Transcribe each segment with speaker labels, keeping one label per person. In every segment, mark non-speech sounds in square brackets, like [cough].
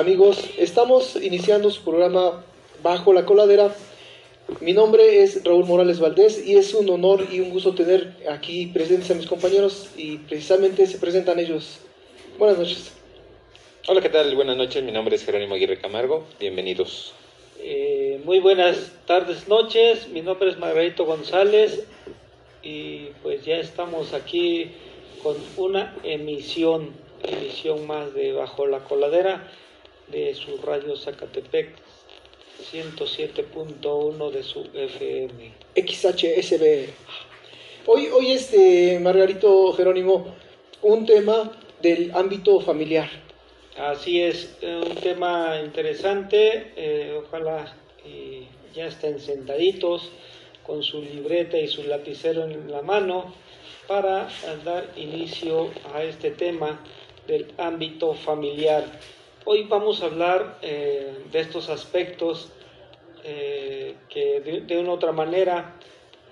Speaker 1: amigos, estamos iniciando su programa Bajo la Coladera. Mi nombre es Raúl Morales Valdés y es un honor y un gusto tener aquí presentes a mis compañeros y precisamente se presentan ellos. Buenas noches.
Speaker 2: Hola, ¿qué tal? Buenas noches, mi nombre es Jerónimo Aguirre Camargo, bienvenidos.
Speaker 3: Eh, muy buenas tardes, noches, mi nombre es Margarito González y pues ya estamos aquí con una emisión, emisión más de Bajo la Coladera de su radio Zacatepec 107.1 de su FM.
Speaker 1: XHSB. Hoy, hoy este Margarito Jerónimo, un tema del ámbito familiar.
Speaker 3: Así es, un tema interesante, eh, ojalá ya estén sentaditos con su libreta y su lapicero en la mano para dar inicio a este tema del ámbito familiar. Hoy vamos a hablar eh, de estos aspectos eh, que de, una u otra manera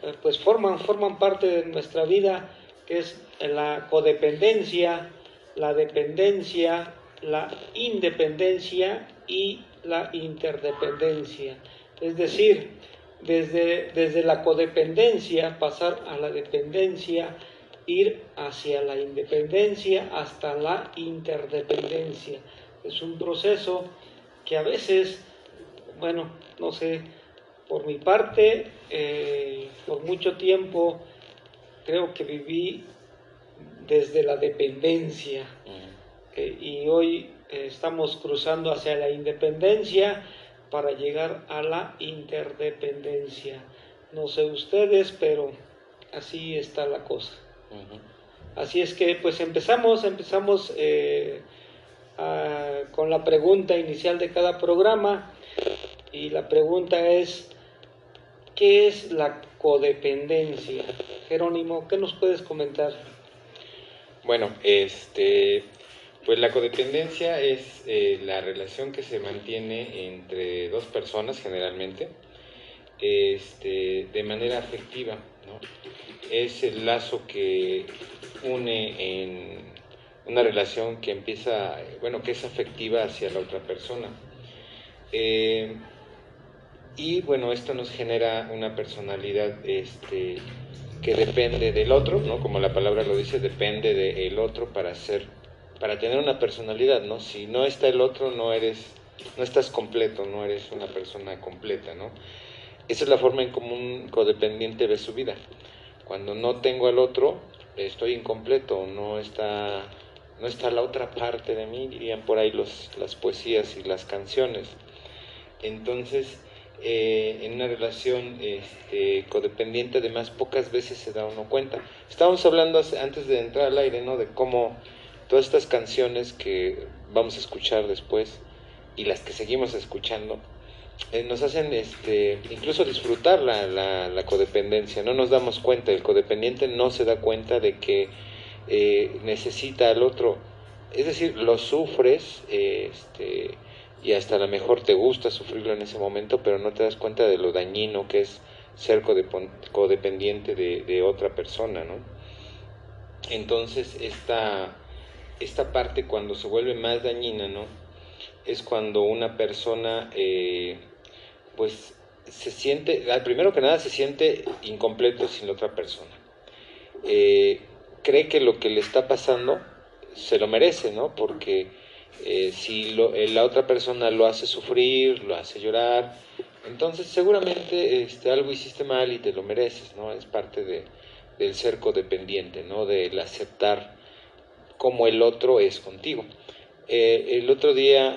Speaker 3: eh, pues forman, forman parte de nuestra vida, que es la codependencia, la dependencia, la independencia y la interdependencia. Es decir, desde, desde la codependencia pasar a la dependencia, ir hacia la independencia hasta la interdependencia. Es un proceso que a veces, bueno, no sé, por mi parte, eh, por mucho tiempo creo que viví desde la dependencia eh, y hoy eh, estamos cruzando hacia la independencia para llegar a la interdependencia. No sé ustedes, pero así está la cosa. Así es que pues empezamos, empezamos con la pregunta inicial de cada programa y la pregunta es, ¿qué es la codependencia? Jerónimo, ¿qué nos puedes comentar?
Speaker 2: Bueno, este, pues la codependencia es eh, la relación que se mantiene entre dos personas generalmente, este, de manera afectiva, ¿no? Es el lazo que une en una relación que empieza, bueno, que es afectiva hacia la otra persona. Eh, y bueno, esto nos genera una personalidad este, que depende del otro, ¿no? Como la palabra lo dice, depende del otro para ser, para tener una personalidad, ¿no? Si no está el otro, no eres, no estás completo, no eres una persona completa, ¿no? Esa es la forma en como un codependiente ve su vida. Cuando no tengo al otro, estoy incompleto, no está no está la otra parte de mí, dirían por ahí los, las poesías y las canciones. Entonces, eh, en una relación este, codependiente, además, pocas veces se da uno cuenta. Estábamos hablando antes de entrar al aire, ¿no? De cómo todas estas canciones que vamos a escuchar después y las que seguimos escuchando, eh, nos hacen este, incluso disfrutar la, la, la codependencia. No nos damos cuenta, el codependiente no se da cuenta de que eh, necesita al otro. Es decir, lo sufres este, y hasta a lo mejor te gusta sufrirlo en ese momento, pero no te das cuenta de lo dañino que es ser codependiente de, otra persona, ¿no? Entonces, esta, esta parte cuando se vuelve más dañina, ¿no? Es cuando una persona, eh, pues, se siente, primero que nada, se siente incompleto sin la otra persona. Eh, cree que lo que le está pasando se lo merece, ¿no? Porque eh, si lo, eh, la otra persona lo hace sufrir, lo hace llorar, entonces seguramente este, algo hiciste mal y te lo mereces, ¿no? Es parte de, del ser codependiente, ¿no? Del aceptar como el otro es contigo. Eh, el otro día,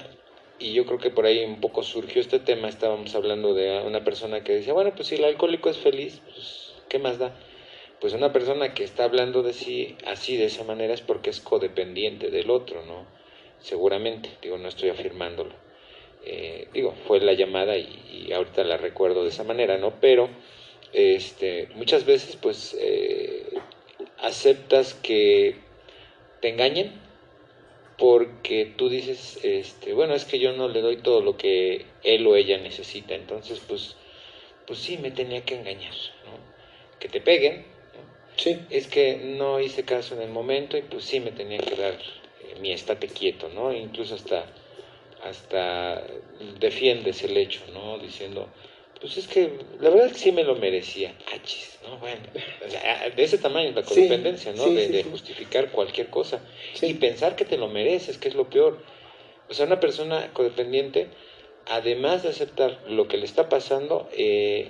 Speaker 2: y yo creo que por ahí un poco surgió este tema, estábamos hablando de una persona que decía, bueno, pues si el alcohólico es feliz, pues ¿qué más da? Pues una persona que está hablando de sí así, de esa manera, es porque es codependiente del otro, ¿no? Seguramente, digo, no estoy afirmándolo. Eh, digo, fue la llamada y, ahorita la recuerdo de esa manera, ¿no? Pero este, muchas veces, pues, eh, aceptas que te engañen porque tú dices, este, bueno, es que yo no le doy todo lo que él o ella necesita, entonces, pues, pues sí, me tenía que engañar, ¿no? Que te peguen,
Speaker 1: Sí.
Speaker 2: Es que no hice caso en el momento y pues sí me tenía que dar eh, mi estate quieto, ¿no? Incluso hasta hasta defiendes el hecho, ¿no? Diciendo, pues es que la verdad es que sí me lo merecía. Achis, ¿no? Bueno, de ese tamaño es la codependencia, ¿no? de, justificar cualquier cosa y pensar que te lo mereces, que es lo peor. O sea, una persona codependiente, además de aceptar lo que le está pasando, eh,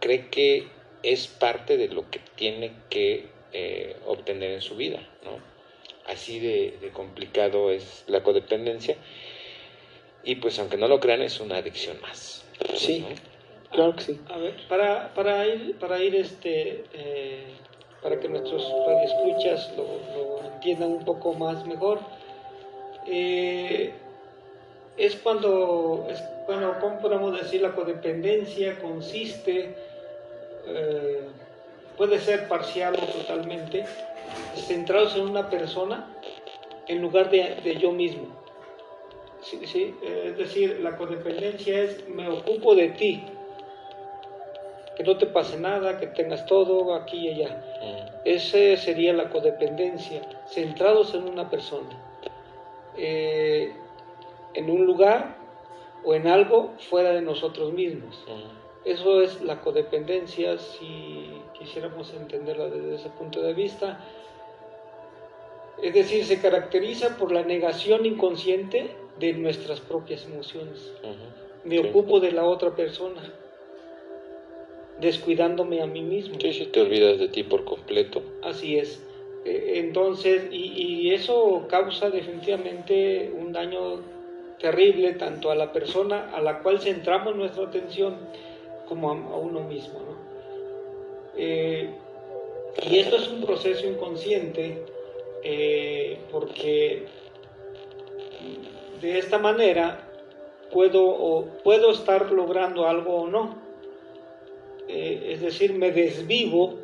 Speaker 2: cree que es parte de lo que tiene que eh, obtener en su vida, ¿no? Así de, complicado es la codependencia y pues aunque no lo crean es una adicción más.
Speaker 1: Sí, claro que sí.
Speaker 3: A ver, para, para ir, para ir este, eh, para que nuestros radioescuchas lo, lo entiendan un poco más mejor, eh, es cuando, es, bueno, ¿cómo podemos decir? La codependencia consiste eh, puede ser parcial o totalmente, centrados en una persona en lugar de, yo mismo. ¿Sí? Es decir, la codependencia es me ocupo de ti, que no te pase nada, que tengas todo aquí y allá. Mm. Esa sería la codependencia, centrados en una persona, eh, en un lugar o en algo fuera de nosotros mismos. Mm. Eso es la codependencia, si quisiéramos entenderla desde ese punto de vista. Es decir, se caracteriza por la negación inconsciente de nuestras propias emociones. Me ocupo de la otra persona, descuidándome a mí mismo.
Speaker 2: Sí, sí, te olvidas de ti por completo.
Speaker 3: Así es. E, entonces, y, y eso causa definitivamente un daño terrible tanto a la persona a la cual centramos nuestra atención como a, uno mismo. ¿no? Eh, y esto es un proceso inconsciente eh, porque de esta manera puedo, o puedo estar logrando algo o no. Eh, es decir, me desvivo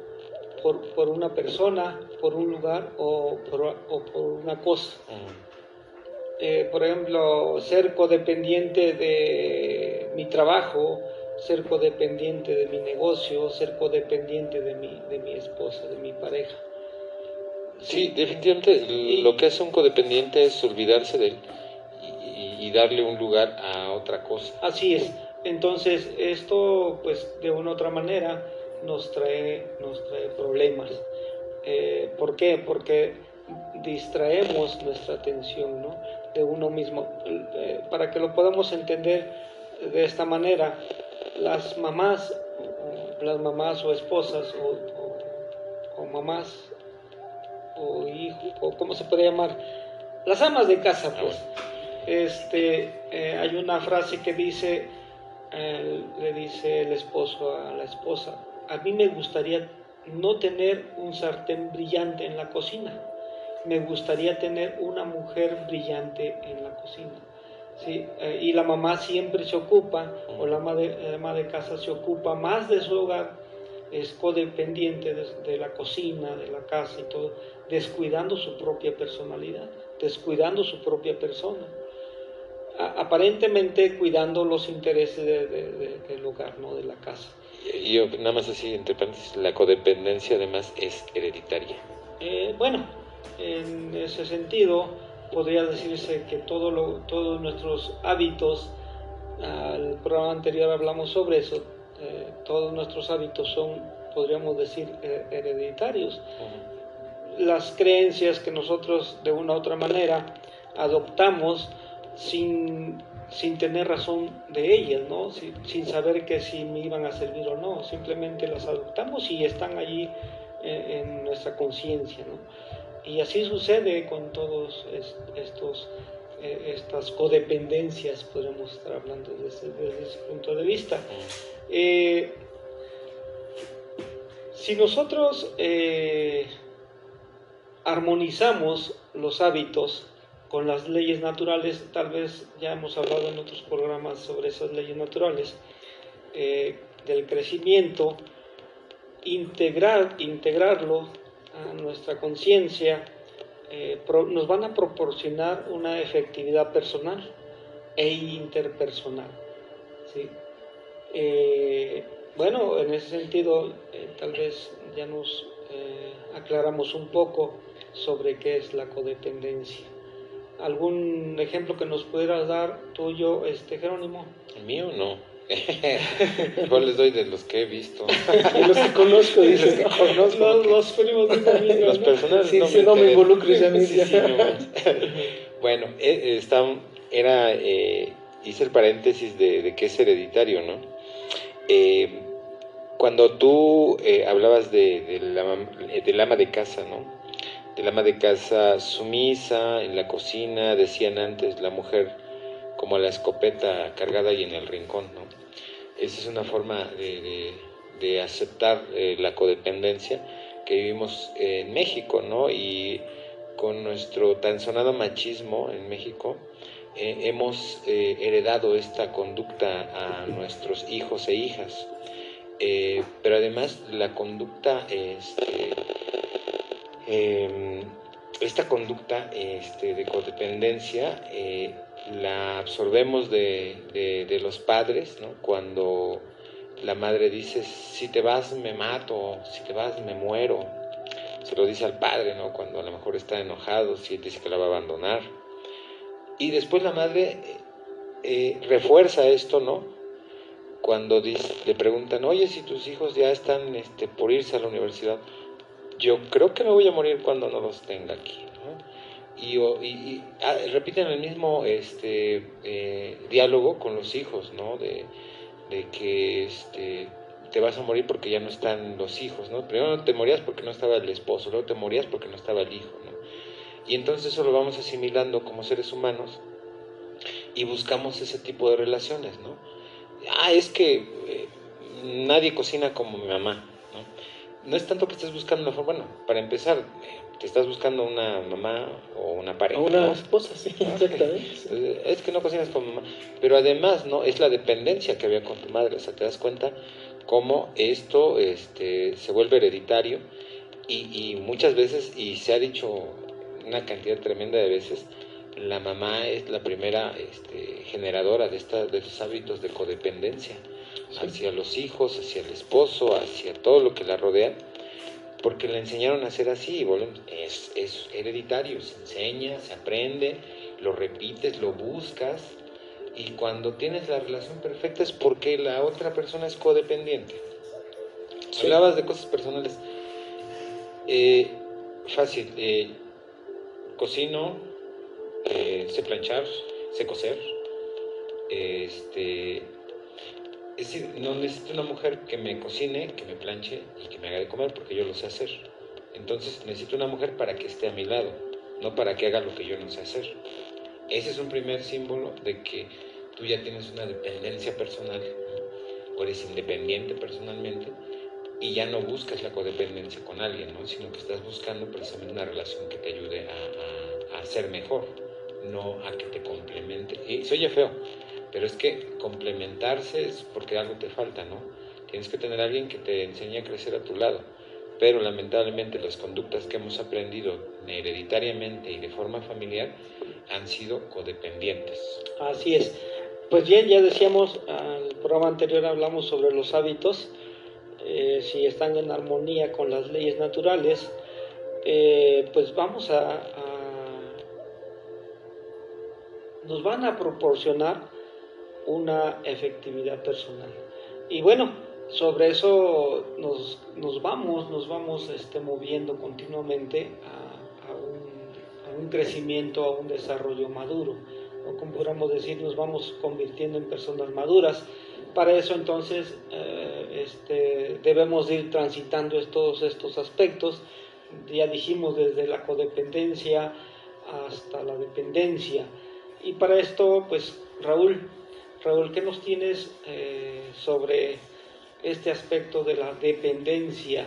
Speaker 3: por, por, una persona, por un lugar o por, o por una cosa. por ejemplo, ser codependiente de mi trabajo, ser codependiente de mi negocio, ser codependiente de mi, de mi esposa, de mi pareja.
Speaker 2: Sí, definitivamente lo que hace un codependiente es olvidarse de él y, darle un lugar a otra cosa.
Speaker 3: Así es. Entonces esto, pues de una u otra manera, nos trae, nos trae problemas. Eh, ¿Por qué? Porque distraemos nuestra atención ¿no? de uno mismo. Eh, para que lo podamos entender de esta manera, las mamás, las mamás o esposas o, mamás o hijos, o cómo se puede llamar, las amas de casa, pues. Este, eh, hay una frase que dice, eh, le dice el esposo a la esposa, a mí me gustaría no tener un sartén brillante en la cocina, me gustaría tener una mujer brillante en la cocina. ¿Sí? Eh, y la mamá siempre se ocupa, o la ama, de, ama de casa se ocupa más de su hogar, es codependiente de, la cocina, de la casa y todo, descuidando su propia personalidad, descuidando su propia persona. aparentemente cuidando los intereses del hogar, ¿no? de la casa.
Speaker 2: Y yo, nada más así, entre paréntesis, la codependencia además es hereditaria.
Speaker 3: Eh, bueno, en ese sentido, podría decirse que todo lo, todos nuestros hábitos, al programa anterior hablamos sobre eso, eh, todos nuestros hábitos son, podríamos decir, hereditarios. Las creencias que nosotros de una u otra manera adoptamos sin, sin tener razón de ellas, ¿no? sin, saber que si me iban a servir o no, simplemente las adoptamos y están allí eh, en nuestra conciencia. ¿no? Y así sucede con todos estos eh, estas codependencias, podemos estar hablando desde, ese punto de vista. Eh, si nosotros eh, armonizamos los hábitos con las leyes naturales, tal vez ya hemos hablado en otros programas sobre esas leyes naturales, del crecimiento, integrar, integrarlo a nuestra conciencia, eh, nos van a proporcionar una efectividad personal e interpersonal. ¿sí? Eh, bueno, en ese sentido, eh, tal vez ya nos aclaramos un poco sobre qué es la codependencia. ¿Algún ejemplo que nos pudieras dar tuyo, este Jerónimo?
Speaker 2: El mío no. [laughs] Yo les doy de los que he visto. [laughs]
Speaker 1: De los que conozco, dices.
Speaker 2: que conozco.
Speaker 3: Los, los primos de amiga,
Speaker 2: Los
Speaker 1: Sí,
Speaker 2: no
Speaker 1: sí,
Speaker 2: me
Speaker 1: no me involucres, ya, [laughs]
Speaker 2: Sí, sí, no. bueno, eh, eh, está, era, eh, hice el paréntesis de, de que es hereditario, ¿no? Eh, cuando tú eh, hablabas de, de la eh, del ama de casa, ¿no? Del ama de casa sumisa, en la cocina, decían antes la mujer como la escopeta cargada y en el rincón, ¿no? Esa es una forma de, de- aceptar eh, la codependencia que vivimos en México, ¿no? Y con nuestro tan sonado machismo en México, eh, hemos eh, heredado esta conducta a nuestros hijos e hijas. Pero además la conducta, este, em, esta conducta este, de codependencia la absorbemos de, de- los padres. Cuando la madre dice, si te vas me mato, si te vas me muero. Se lo dice al padre, ¿no? Cuando a lo mejor está enojado, si él dice que la va a abandonar. Y después la madre eh, eh, refuerza esto, ¿no? Cuando dice- le preguntan, oye, si tus hijos ya están este, por irse a la universidad, yo creo que me voy a morir cuando no los tenga aquí. Y, y- y, ah, repiten el mismo este, eh, diálogo con los hijos, ¿no? De, de que este, te vas a morir porque ya no están los hijos, ¿no? Primero te morías porque no estaba el esposo, luego te morías porque no estaba el hijo, ¿no? Y entonces eso lo vamos asimilando como seres humanos y buscamos ese tipo de relaciones, ¿no? Ah, es que eh, nadie cocina como mi mamá, ¿no? No es tanto que estés buscando una forma, bueno, para empezar, eh, te estás buscando una mamá o una pareja,
Speaker 1: una
Speaker 2: ¿no?
Speaker 1: esposa, sí, [laughs] exactamente.
Speaker 2: Es que no cocinas con mamá. Pero además, ¿no? Es la dependencia que había con tu madre. O sea, te das cuenta cómo esto este, se vuelve hereditario y, y muchas veces, y se ha dicho una cantidad tremenda de veces, la mamá es la primera este, generadora de, esta, de estos hábitos de codependencia hacia los hijos, hacia el esposo, hacia todo lo que la rodea, porque la enseñaron a ser así, y volvemos, es, es hereditario, se enseña, se aprende, lo repites, lo buscas, y cuando tienes la relación perfecta es porque la otra persona es codependiente.
Speaker 1: Sí.
Speaker 2: Hablabas de cosas personales. Eh, fácil, eh, cocino, eh, sé planchar, sé coser, este, es decir, no necesito una mujer que me cocine, que me planche y que me haga de comer porque yo lo sé hacer. Entonces necesito una mujer para que esté a mi lado, no para que haga lo que yo no sé hacer. Ese es un primer símbolo de que tú ya tienes una dependencia personal, o eres independiente personalmente y ya no buscas la codependencia con alguien, ¿no? sino que estás buscando precisamente una relación que te ayude a, a- a ser mejor, no a que te complemente. Y se oye feo, pero es que complementarse es porque algo te falta, ¿no? Tienes que tener a alguien que te enseñe a crecer a tu lado. Pero lamentablemente las conductas que hemos aprendido hereditariamente y de forma familiar han sido codependientes.
Speaker 3: Así es. Pues bien, ya decíamos, al programa anterior hablamos sobre los hábitos, eh, si están en armonía con las leyes naturales, eh, pues vamos a- nos van a proporcionar una efectividad personal. Y bueno, sobre eso nos, nos vamos, nos vamos este, moviendo continuamente a, un, crecimiento, a un desarrollo maduro. ¿no? Como podríamos decir, nos vamos convirtiendo en personas maduras. Para eso entonces eh, este, debemos de ir transitando todos estos aspectos. Ya dijimos desde la codependencia hasta la dependencia. Y para esto, pues Raúl, Raúl, ¿qué nos tienes eh, sobre este aspecto de la dependencia?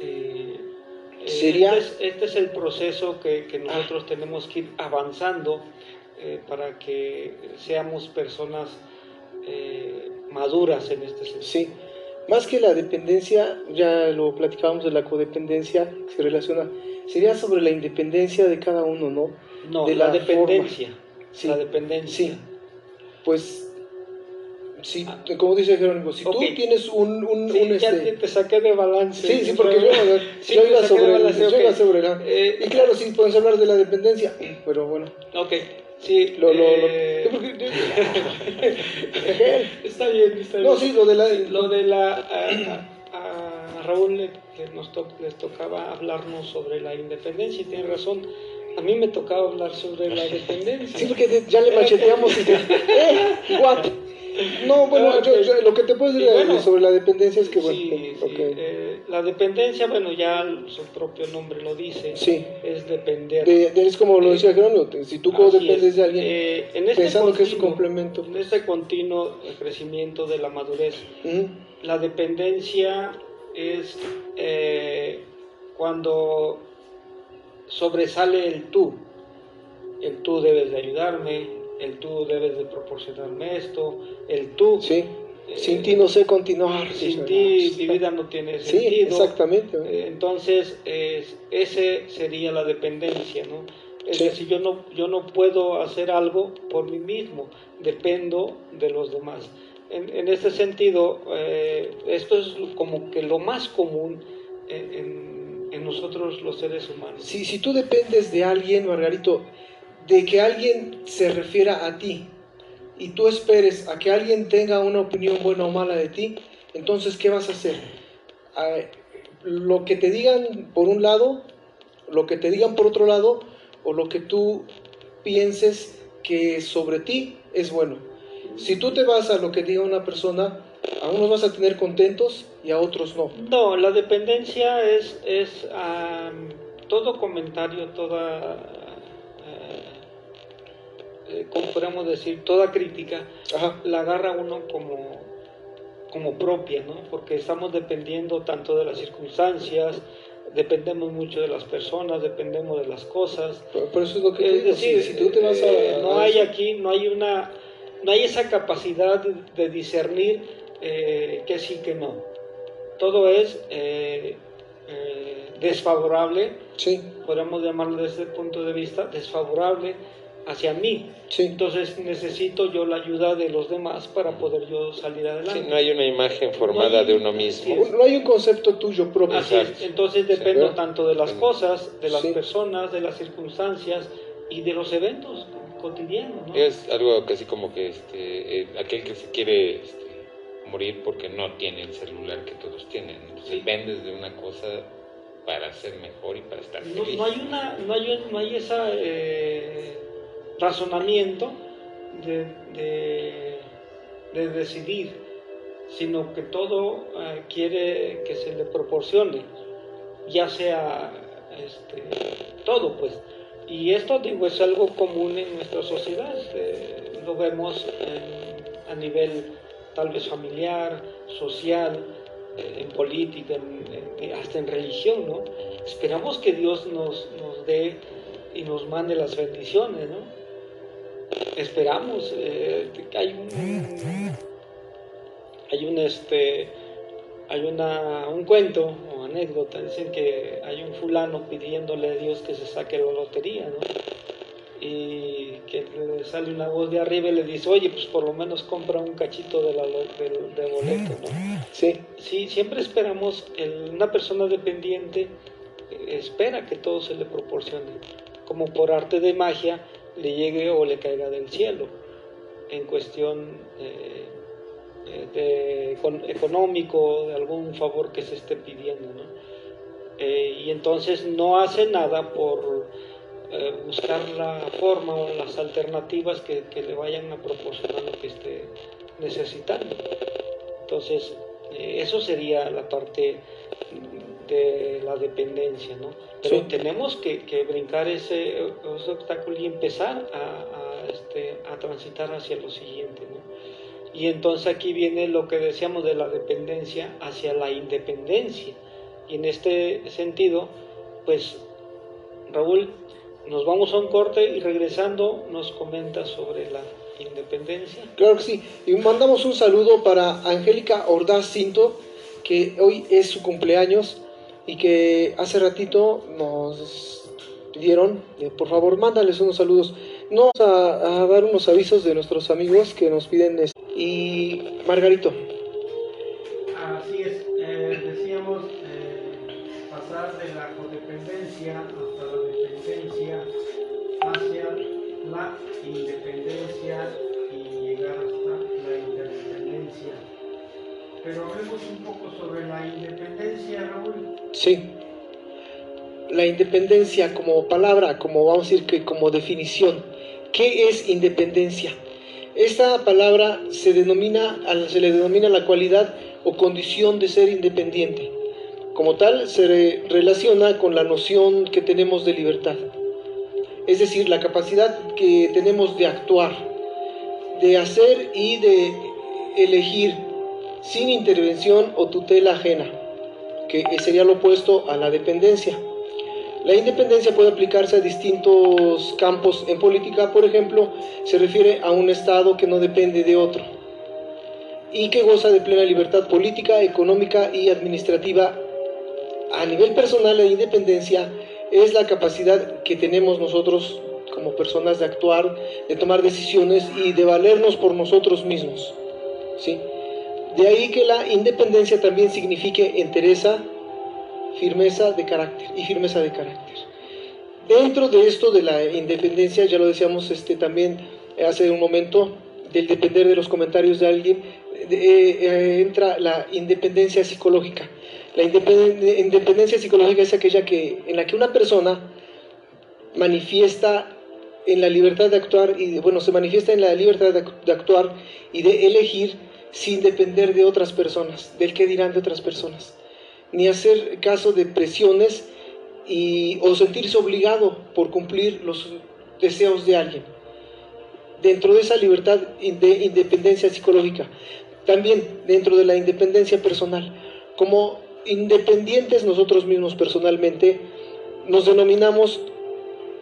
Speaker 3: Eh, eh,
Speaker 1: Sería-
Speaker 3: Este es, este es el proceso que, que nosotros tenemos que ir avanzando eh, para que seamos personas eh, maduras en este sentido.
Speaker 1: Sí, más que la dependencia, ya lo platicábamos de la codependencia, que se relaciona, sería sobre la independencia de cada uno, ¿no?
Speaker 3: No,
Speaker 1: de
Speaker 3: la,
Speaker 1: la
Speaker 3: dependencia.
Speaker 1: Sí,
Speaker 3: La dependencia.
Speaker 1: sí. Pues Sí, como dice Jerónimo, si tú
Speaker 3: Ok.
Speaker 1: tienes un, un,
Speaker 3: Sí,
Speaker 1: un,
Speaker 3: ya
Speaker 1: este,
Speaker 3: te, saqué de balance.
Speaker 1: Sí, sí, porque yo, [laughs]
Speaker 3: Sí,
Speaker 1: yo iba sobre,
Speaker 3: balance,
Speaker 1: yo
Speaker 3: ok.
Speaker 1: iba sobre la-
Speaker 3: Eh,
Speaker 1: y claro, sí, podemos hablar de la dependencia, pero bueno.
Speaker 3: Ok, sí.
Speaker 1: Lo, lo, lo-
Speaker 3: eh,
Speaker 1: porque- [laughs]
Speaker 3: está bien, está bien.
Speaker 1: no, sí, lo de la...
Speaker 3: Lo de la. A, a- a Raúl le, le nos to- les tocaba hablarnos sobre la independencia y tiene razón. A mí me tocaba hablar sobre la dependencia.
Speaker 1: Sí, porque ya le macheteamos y te... [laughs] ¡Eh! ¿What? No, bueno, yo-
Speaker 3: ok.
Speaker 1: yo- lo que te puedo decir
Speaker 3: bueno,
Speaker 1: sobre la dependencia es que, bueno,
Speaker 3: Sí, sí, eh, la dependencia, bueno, ya su propio nombre lo dice,
Speaker 1: Sí.
Speaker 3: es depender.
Speaker 1: De- de- es como lo decía Jerónimo, te- si tú
Speaker 3: Así
Speaker 1: dependes
Speaker 3: es.
Speaker 1: de alguien,
Speaker 3: Eh, en este
Speaker 1: pensando que es un complemento.
Speaker 3: En este continuo crecimiento de la madurez, la dependencia es eh, cuando sobresale el tú. El tú debes de ayudarme, el tú debes de proporcionarme esto, el tú.
Speaker 1: sí,
Speaker 3: eh,
Speaker 1: sin ti no sé continuar.
Speaker 3: Sin
Speaker 1: sí,
Speaker 3: ti mi vida no tiene
Speaker 1: Sí,
Speaker 3: sentido.
Speaker 1: exactamente.
Speaker 3: Eh, Entonces, es- ese sería la dependencia, ¿no? Es
Speaker 1: Sí.
Speaker 3: decir, yo no, yo no puedo hacer algo por mí mismo, dependo de los demás. En, en este sentido, eh, esto es como que lo más común en, en- en nosotros los seres humanos.
Speaker 1: Si, si tú dependes de alguien, Margarito, de que alguien se refiera a ti y tú esperes a que alguien tenga una opinión buena o mala de ti, entonces, ¿qué vas a hacer? Ah, lo que te digan por un lado, lo que te digan por otro lado, o lo que tú pienses que sobre ti es bueno. Si tú te vas a lo que diga una persona, a unos vas a tener contentos y a otros no.
Speaker 3: No, la dependencia es, es am, todo comentario, toda, eh, eh, ¿cómo podemos decir? Toda crítica
Speaker 1: Ajá.
Speaker 3: la agarra uno como, como propia, ¿no? Porque estamos dependiendo tanto de las circunstancias, dependemos mucho de las personas, dependemos de las cosas.
Speaker 1: Por eso es lo que
Speaker 3: Es decir,
Speaker 1: si, si tú te vas a...
Speaker 3: eh, no hay aquí, no hay una, no hay esa capacidad de, de discernir eh, que sí, que no. Todo es eh, eh, desfavorable,
Speaker 1: Sí,
Speaker 3: podemos llamarlo desde el punto de vista desfavorable hacia mí.
Speaker 1: sí.
Speaker 3: Entonces necesito yo la ayuda de los demás para poder yo salir
Speaker 2: Sí,
Speaker 3: adelante.
Speaker 2: no hay una imagen formada
Speaker 3: No hay-
Speaker 2: de uno
Speaker 3: así
Speaker 2: mismo.
Speaker 3: es.
Speaker 1: No hay un concepto tuyo propio.
Speaker 3: Así es. Entonces
Speaker 2: Sí.
Speaker 3: dependo tanto de las
Speaker 2: Sí.
Speaker 3: cosas, de las
Speaker 1: Sí.
Speaker 3: personas, de las circunstancias y de los eventos cotidianos. ¿no?
Speaker 2: Es algo casi como que este, eh, aquel que se quiere este, morir porque no tiene el celular que todos tienen. Entonces,
Speaker 3: Sí.
Speaker 2: Dependes de una cosa para ser mejor y para estar feliz.
Speaker 3: no hay una, no hay, no hay ese razonamiento de, de, de decidir, sino que todo eh, quiere que se le proporcione, ya sea este, todo, pues. Y esto, digo, es algo común en nuestra sociedad, eh, lo vemos a nivel tal vez familiar, social, eh, en política, en- hasta en religión, ¿no? Esperamos que Dios nos, dé y nos mande las bendiciones, ¿no? Esperamos, eh, hay un, hay un este, hay una, un cuento o anécdota, dicen que hay un fulano pidiéndole a Dios que se saque la lotería, ¿no? Y que le sale una voz de arriba y le dice, oye, pues por lo menos compra un cachito de, la, del- de boleto, ¿no?
Speaker 1: Sí,
Speaker 3: Sí, siempre esperamos, el- una persona dependiente eh, espera que todo se le proporcione, como por arte de magia le llegue o le caiga del cielo, en cuestión eh, eh, de, econ- económico, de algún favor que se esté pidiendo, ¿no? Eh, y entonces no hace nada por eh, buscar la forma o las alternativas que, que le vayan a proporcionar lo que esté necesitando. Entonces, eh, eso sería la parte de la dependencia, ¿no? Pero
Speaker 1: Sí.
Speaker 3: tenemos que, que brincar ese, ese obstáculo y empezar a, a, este, a transitar hacia lo siguiente, ¿no? Y entonces aquí viene lo que decíamos de la dependencia hacia la independencia. Y en este sentido, pues, Raúl, nos vamos a un corte y regresando nos comenta sobre la independencia.
Speaker 1: claro que sí. Y mandamos un saludo para Angélica Ordaz Cinto, que hoy es su cumpleaños y que hace ratito nos pidieron, eh, por favor, mándales unos saludos. No vamos a, a dar unos avisos de nuestros amigos que nos piden. este, Y Margarito.
Speaker 4: Pero hablemos un poco sobre la independencia, Raúl.
Speaker 1: Sí. La independencia como palabra, como vamos a decir que como definición. ¿Qué es independencia? Esta palabra se, denomina, se le denomina la cualidad o condición de ser independiente. Como tal, se relaciona con la noción que tenemos de libertad. Es decir, la capacidad que tenemos de actuar, de hacer y de elegir sin intervención o tutela ajena, que sería lo opuesto a la dependencia. La independencia puede aplicarse a distintos campos en política, por ejemplo, se refiere a un Estado que no depende de otro y que goza de plena libertad política, económica y administrativa. A nivel personal, la independencia es la capacidad que tenemos nosotros como personas de actuar, de tomar decisiones y de valernos por nosotros mismos. ¿sí? De ahí que la independencia también signifique entereza, firmeza de carácter y firmeza de carácter. Dentro de esto de la independencia, ya lo decíamos este, también hace un momento, del depender de los comentarios de alguien, eh, eh, entra la independencia psicológica. La independencia psicológica es aquella que, en la que una persona manifiesta en la libertad de actuar y bueno se manifiesta en la libertad de, de actuar y de elegir sin depender de otras personas, del qué dirán de otras personas ni hacer caso de presiones y, o sentirse obligado por cumplir los deseos de alguien. Dentro de esa libertad de independencia psicológica, también dentro de la independencia personal, como independientes nosotros mismos personalmente, nos denominamos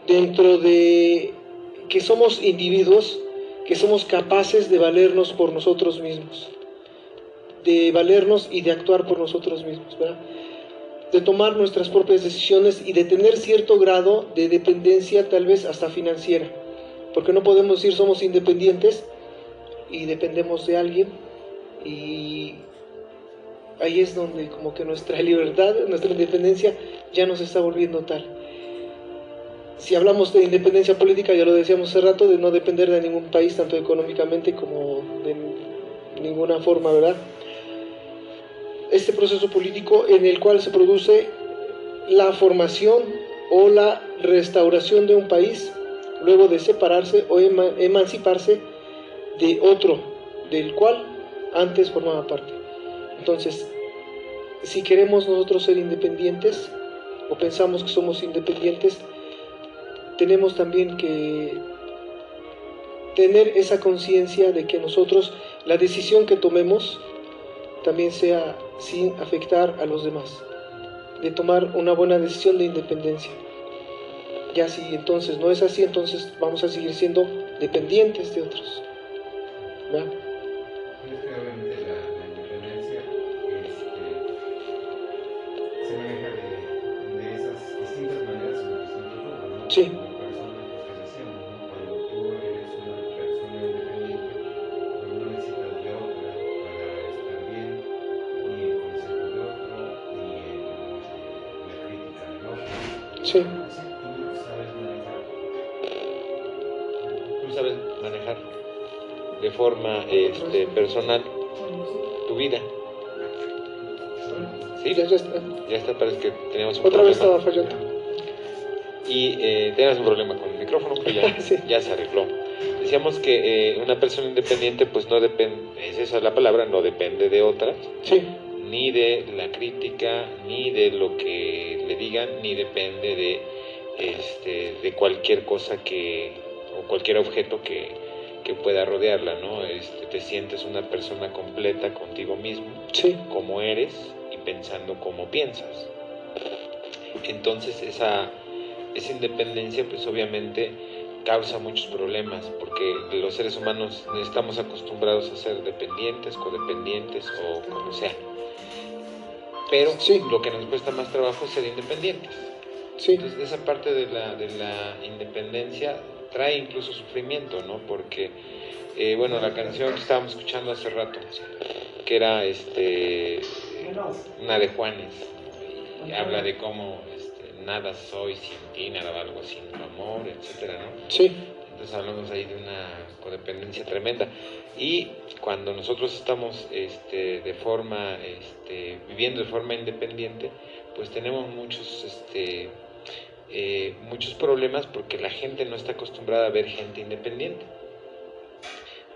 Speaker 1: dentro de que somos individuos, que somos capaces de valernos por nosotros mismos de valernos y de actuar por nosotros mismos, de tomar nuestras propias decisiones y de tener cierto grado de dependencia tal vez hasta financiera, porque no podemos decir somos independientes y dependemos de alguien y ahí es donde como que nuestra [laughs] libertad, nuestra independencia ya nos está volviendo tal. Si hablamos de independencia política, ya lo decíamos hace rato, de no depender de ningún país, tanto económicamente como de ninguna forma, ¿verdad? este proceso político en el cual se produce la formación o la restauración de un país luego de separarse o emanciparse de otro del cual antes formaba parte. Entonces, si queremos nosotros ser independientes o pensamos que somos independientes, tenemos también que tener esa conciencia de que nosotros la decisión que tomemos también sea sin afectar a los demás, de tomar una buena decisión de independencia. Ya si entonces no es así, entonces vamos a seguir siendo dependientes de otros.
Speaker 5: ¿verdad? obviamente
Speaker 2: forma este, personal tu vida.
Speaker 1: Sí, ya, ya está.
Speaker 2: Ya está, parece que teníamos un
Speaker 1: Otra
Speaker 2: problema.
Speaker 1: vez estaba fallando.
Speaker 2: Y eh, teníamos un problema con el micrófono, pero ya, [laughs]
Speaker 1: Sí.
Speaker 2: ya se arregló. Decíamos que eh, una persona independiente, pues no depende, es esa la palabra, no depende de otras,
Speaker 1: Sí,
Speaker 2: ni de la crítica, ni de lo que le digan, ni depende de, este, de cualquier cosa que, o cualquier objeto que, que pueda rodearla, ¿no? Este, te sientes una persona completa contigo mismo,
Speaker 1: sí,
Speaker 2: como eres y pensando como piensas. Entonces esa, esa independencia pues obviamente causa muchos problemas porque los seres humanos estamos acostumbrados a ser dependientes, codependientes o como sea. Pero
Speaker 1: Sí.
Speaker 2: lo que nos cuesta más trabajo es ser independientes.
Speaker 1: sí,
Speaker 2: Entonces esa parte de la, de la independencia trae incluso sufrimiento, ¿no? Porque Eh, bueno, la canción que estábamos escuchando hace rato, que era este una de Juanes, y habla de cómo este, nada soy sin ti, nada valgo sin tu amor, etcétera, ¿no?
Speaker 1: Sí,
Speaker 2: Entonces hablamos ahí de una codependencia tremenda. Y cuando nosotros estamos este, de forma, este, viviendo de forma independiente, pues tenemos muchos, este, eh, muchos problemas porque la gente no está acostumbrada a ver gente independiente.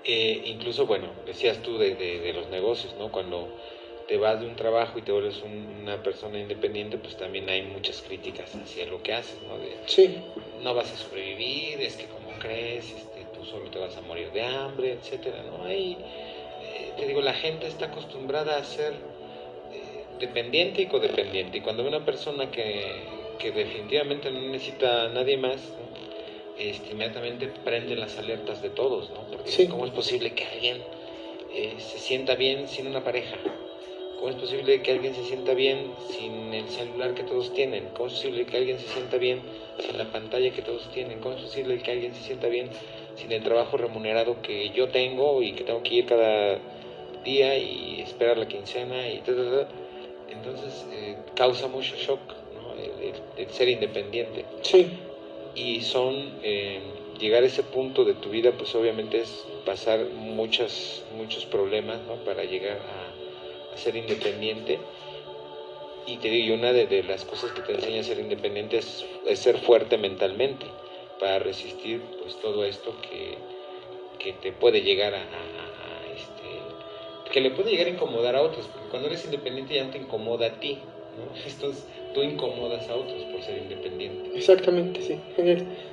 Speaker 2: Eh, incluso, bueno, decías tú de, de- de los negocios, ¿no? Cuando te vas de un trabajo y te vuelves un- una persona independiente, pues también hay muchas críticas hacia lo que haces, ¿no? De,
Speaker 1: sí,
Speaker 2: no vas a sobrevivir, es que como crees, este, tú solo te vas a morir de hambre, etcétera, ¿no? Ahí, eh, te digo, la gente está acostumbrada a ser eh, dependiente y codependiente, y cuando ve una persona que, que definitivamente no necesita a nadie más. Este, inmediatamente prende las alertas de todos, ¿no? Porque
Speaker 1: Sí.
Speaker 2: ¿cómo es posible que alguien eh, se sienta bien sin una pareja? ¿Cómo es posible que alguien se sienta bien sin el celular que todos tienen? ¿Cómo es posible que alguien se sienta bien sin la pantalla que todos tienen? ¿Cómo es posible que alguien se sienta bien sin el trabajo remunerado que yo tengo y que tengo que ir cada día y esperar la quincena y ta, ta, ta? Entonces eh, causa mucho shock. El, el- el ser independiente
Speaker 1: sí,
Speaker 2: y son eh, llegar a ese punto de tu vida pues obviamente es pasar muchas muchos problemas ¿no? para llegar a, a ser independiente y te digo y una de, de las cosas que te enseña a ser independiente es, es ser fuerte mentalmente para resistir pues todo esto que, que te puede llegar a, a- a- a, este que le puede llegar a incomodar a otros porque cuando eres independiente ya no te incomoda a ti ¿no? [laughs] Entonces tú incomodas a otros por ser independiente
Speaker 1: exactamente, sí.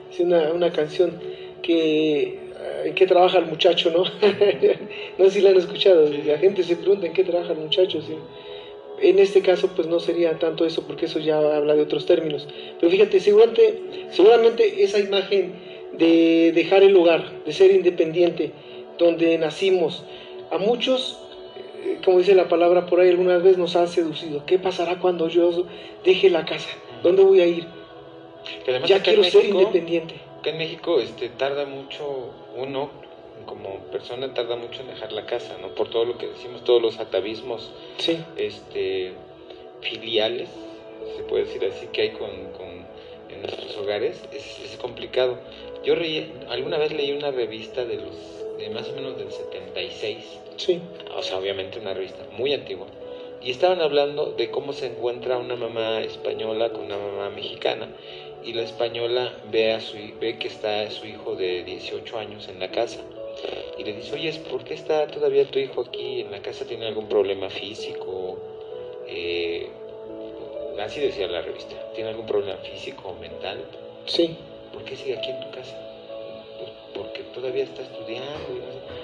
Speaker 1: Es una, una canción que eh, en qué trabaja el muchacho, ¿no? [laughs] no sé si la han escuchado. La gente se pregunta en qué trabaja el muchacho. sí. En este caso, pues no sería tanto eso, porque eso ya habla de otros términos. Pero fíjate, seguramente, seguramente esa imagen de dejar el hogar, de ser independiente, donde nacimos, a muchos, como dice la palabra por ahí, algunas veces nos han seducido. ¿Qué pasará cuando yo deje la casa? ¿Dónde voy a ir?
Speaker 2: Que
Speaker 1: Ya quiero ser independiente.
Speaker 2: Acá en México este, tarda mucho, uno como persona tarda mucho en dejar la casa, ¿no? Por todo lo que decimos, todos los atavismos
Speaker 1: Sí,
Speaker 2: este, filiales, se puede decir así, que hay con, con- en nuestros hogares, es, es complicado. Yo reí- alguna vez leí una revista de los, de más o menos del 76,
Speaker 1: sí,
Speaker 2: o sea, obviamente una revista muy antigua, y estaban hablando de cómo se encuentra una mamá española con una mamá mexicana, y la española ve, a su, ve que está su hijo de 18 años en la casa, y le dice, oye, ¿por qué está todavía tu hijo aquí en la casa? ¿Tiene algún problema físico? Eh, así decía la revista, ¿tiene algún problema físico o mental?
Speaker 1: sí,
Speaker 2: ¿Por qué sigue aquí en tu casa? Pues porque todavía está estudiando. y no sé.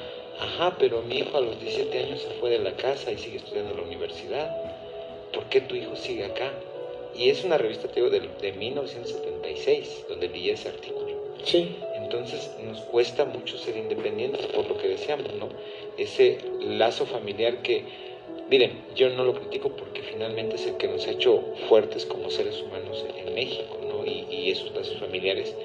Speaker 2: Ajá, pero mi hijo a los 17 años se fue de la casa y sigue estudiando en la universidad. ¿Por qué tu hijo sigue acá? Y es una revista, te digo, de, de 1976, donde leí ese artículo.
Speaker 1: sí,
Speaker 2: Entonces nos cuesta mucho ser independientes, por lo que decíamos, ¿no? Ese lazo familiar que, miren, yo no lo critico porque finalmente es el que nos ha hecho fuertes como seres humanos en México, ¿no? Y, y esos lazos familiares,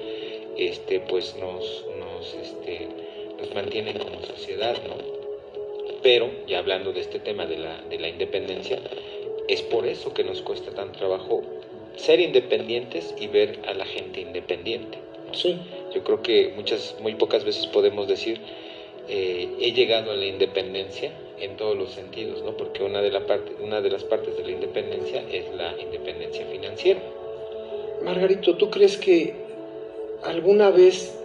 Speaker 2: este, pues nos, nos, este, nos mantienen como sociedad, ¿no? Pero, ya hablando de este tema de la, de la independencia, es por eso que nos cuesta tanto trabajo ser independientes y ver a la gente independiente.
Speaker 1: sí,
Speaker 2: Yo creo que muchas, muy pocas veces podemos decir eh, he llegado a la independencia en todos los sentidos, ¿no? Porque una de, la parte, una de las partes de la independencia es la independencia financiera.
Speaker 1: Margarito, ¿tú crees que alguna vez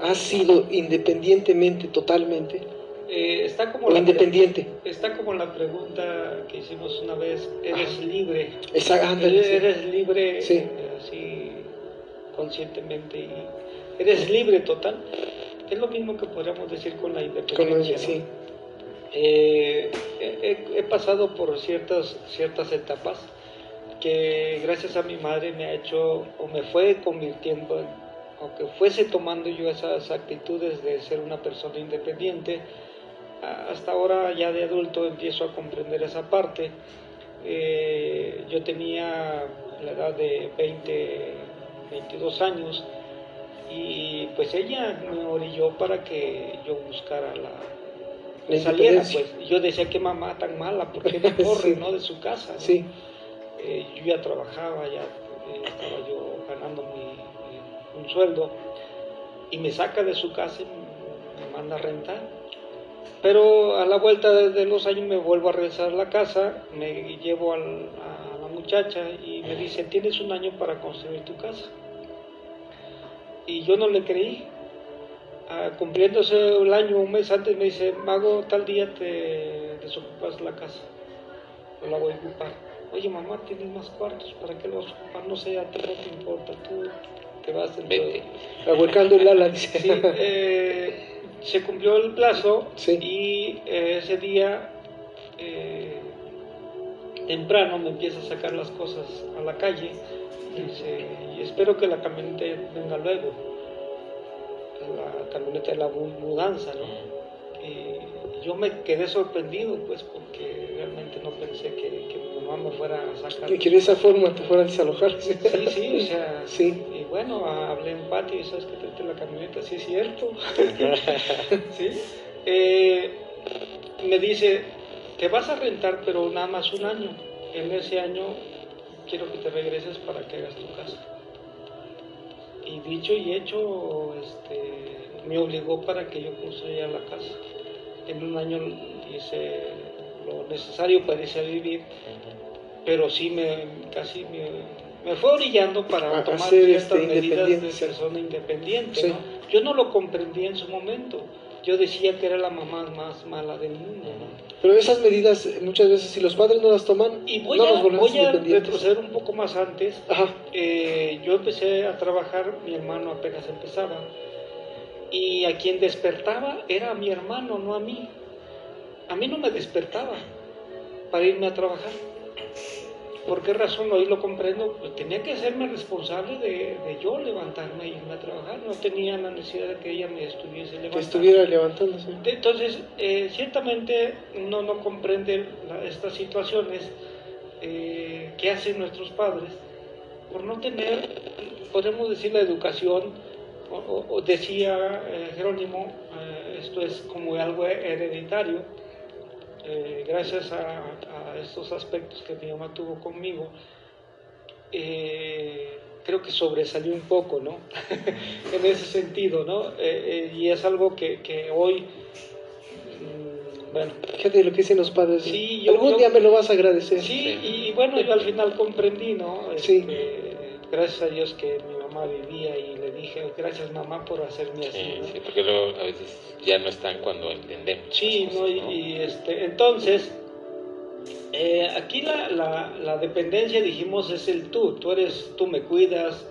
Speaker 1: has sido independientemente, totalmente?
Speaker 3: Eh, está como
Speaker 1: ¿O
Speaker 3: la
Speaker 1: independiente?
Speaker 3: Está como la pregunta que hicimos una vez, ¿eres libre?
Speaker 1: Esa, ándale,
Speaker 3: Eres, eres libre
Speaker 1: Sí.
Speaker 3: eh, así conscientemente y eres libre total. Es lo mismo que podríamos decir con la
Speaker 1: Con
Speaker 3: independencia. ¿no?
Speaker 1: sí,
Speaker 3: Eh, he, he pasado por ciertas, ciertas etapas que gracias a mi madre me ha hecho o me fue convirtiendo en, aunque fuese tomando yo esas actitudes de ser una persona independiente, hasta ahora ya de adulto empiezo a comprender esa parte. Eh, yo tenía la edad de 20, 22 años Y pues ella me orilló para que yo buscara la,
Speaker 1: la
Speaker 3: saliera, pues. Yo decía que mamá tan mala, porque me [laughs] corre,
Speaker 1: Sí.
Speaker 3: ¿no? De su casa. ¿no?
Speaker 1: Sí,
Speaker 3: Eh, yo ya trabajaba, ya eh, estaba yo ganando mi- sueldo y me saca de su casa y me manda a rentar. Pero a la vuelta de, los años me vuelvo a regresar a la casa, me llevo a la muchacha y me dice, tienes un año para construir tu casa. Y yo no le creí. Ah, cumpliéndose el año, un mes antes, me dice, Mago, tal día te desocupas la casa. No la voy a ocupar. Oye, mamá, tienes más cuartos, ¿para qué lo vas ocupar? No sé, a ti no te importa, tú te vas
Speaker 2: Vete.
Speaker 1: ahuecando el ala, dice.
Speaker 3: Sí, eh, se cumplió el plazo
Speaker 1: Sí.
Speaker 3: y eh, ese día eh, temprano me empieza a sacar las cosas a la calle. Dice, y espero que la camioneta venga luego. La camioneta de la mu- mudanza, ¿no? Y yo me quedé sorprendido, pues, porque realmente no pensé que, que fuera a sacar.
Speaker 1: Que, que de esa forma te fuera a desalojar.
Speaker 3: Sí, sí, o sea, [laughs]
Speaker 1: Sí.
Speaker 3: y bueno, hablé en patio y sabes que tráete la camioneta, sí es cierto. [laughs] sí. Eh, me dice, te vas a rentar, pero nada más un año. En ese año quiero que te regreses para que hagas tu casa. Y dicho y hecho, este, me obligó para que yo construyera la casa. En un año hice lo necesario para irse a vivir pero sí me casi me, me fue orillando para
Speaker 1: A-
Speaker 3: tomar ciertas
Speaker 1: este,
Speaker 3: medidas de persona independiente.
Speaker 1: Sí.
Speaker 3: ¿no? Yo no lo comprendí en su momento. Yo decía que era la mamá más mala del mundo. ¿no?
Speaker 1: Pero esas medidas, eh, muchas veces, si los padres no las toman,
Speaker 3: Y voy
Speaker 1: no
Speaker 3: a,
Speaker 1: volvemos
Speaker 3: voy a retroceder un poco más antes. Eh, yo empecé a trabajar, mi hermano apenas empezaba, y a quien despertaba era a mi hermano, no a mí. A mí no me despertaba para irme a trabajar. ¿Por qué razón? Hoy lo comprendo. Pues tenía que hacerme responsable de, de yo levantarme e irme a trabajar. No tenía la necesidad de que ella me estuviese
Speaker 1: que
Speaker 3: levantando.
Speaker 1: estuviera levantándose.
Speaker 3: Entonces, eh, ciertamente uno no comprende la- estas situaciones eh, que hacen nuestros padres por no tener, podemos decir, la educación, o, o- o decía eh, Jerónimo, eh, esto es como algo hereditario, eh, gracias a, a estos aspectos que mi mamá tuvo conmigo, eh, creo que sobresalió un poco, ¿no? [laughs] en ese sentido, ¿no? Eh, eh, y es algo que, que hoy, mm, bueno,
Speaker 1: Fíjate lo que dicen los padres.
Speaker 3: Sí, yo-
Speaker 1: Algún día me lo vas a agradecer.
Speaker 3: sí, y bueno, yo al final comprendí, ¿no?
Speaker 1: Sí.
Speaker 3: Este, gracias a Dios que mi mamá vivía y le dije, gracias mamá por hacerme así,
Speaker 2: Sí,
Speaker 3: ¿no?
Speaker 2: sí, porque luego a veces ya no están cuando entendemos.
Speaker 3: Sí,
Speaker 2: las
Speaker 3: ¿no?
Speaker 2: cosas,
Speaker 3: Y, y, este, entonces, eh, aquí la, la, la dependencia, dijimos, es el tú. Tú eres, tú me cuidas,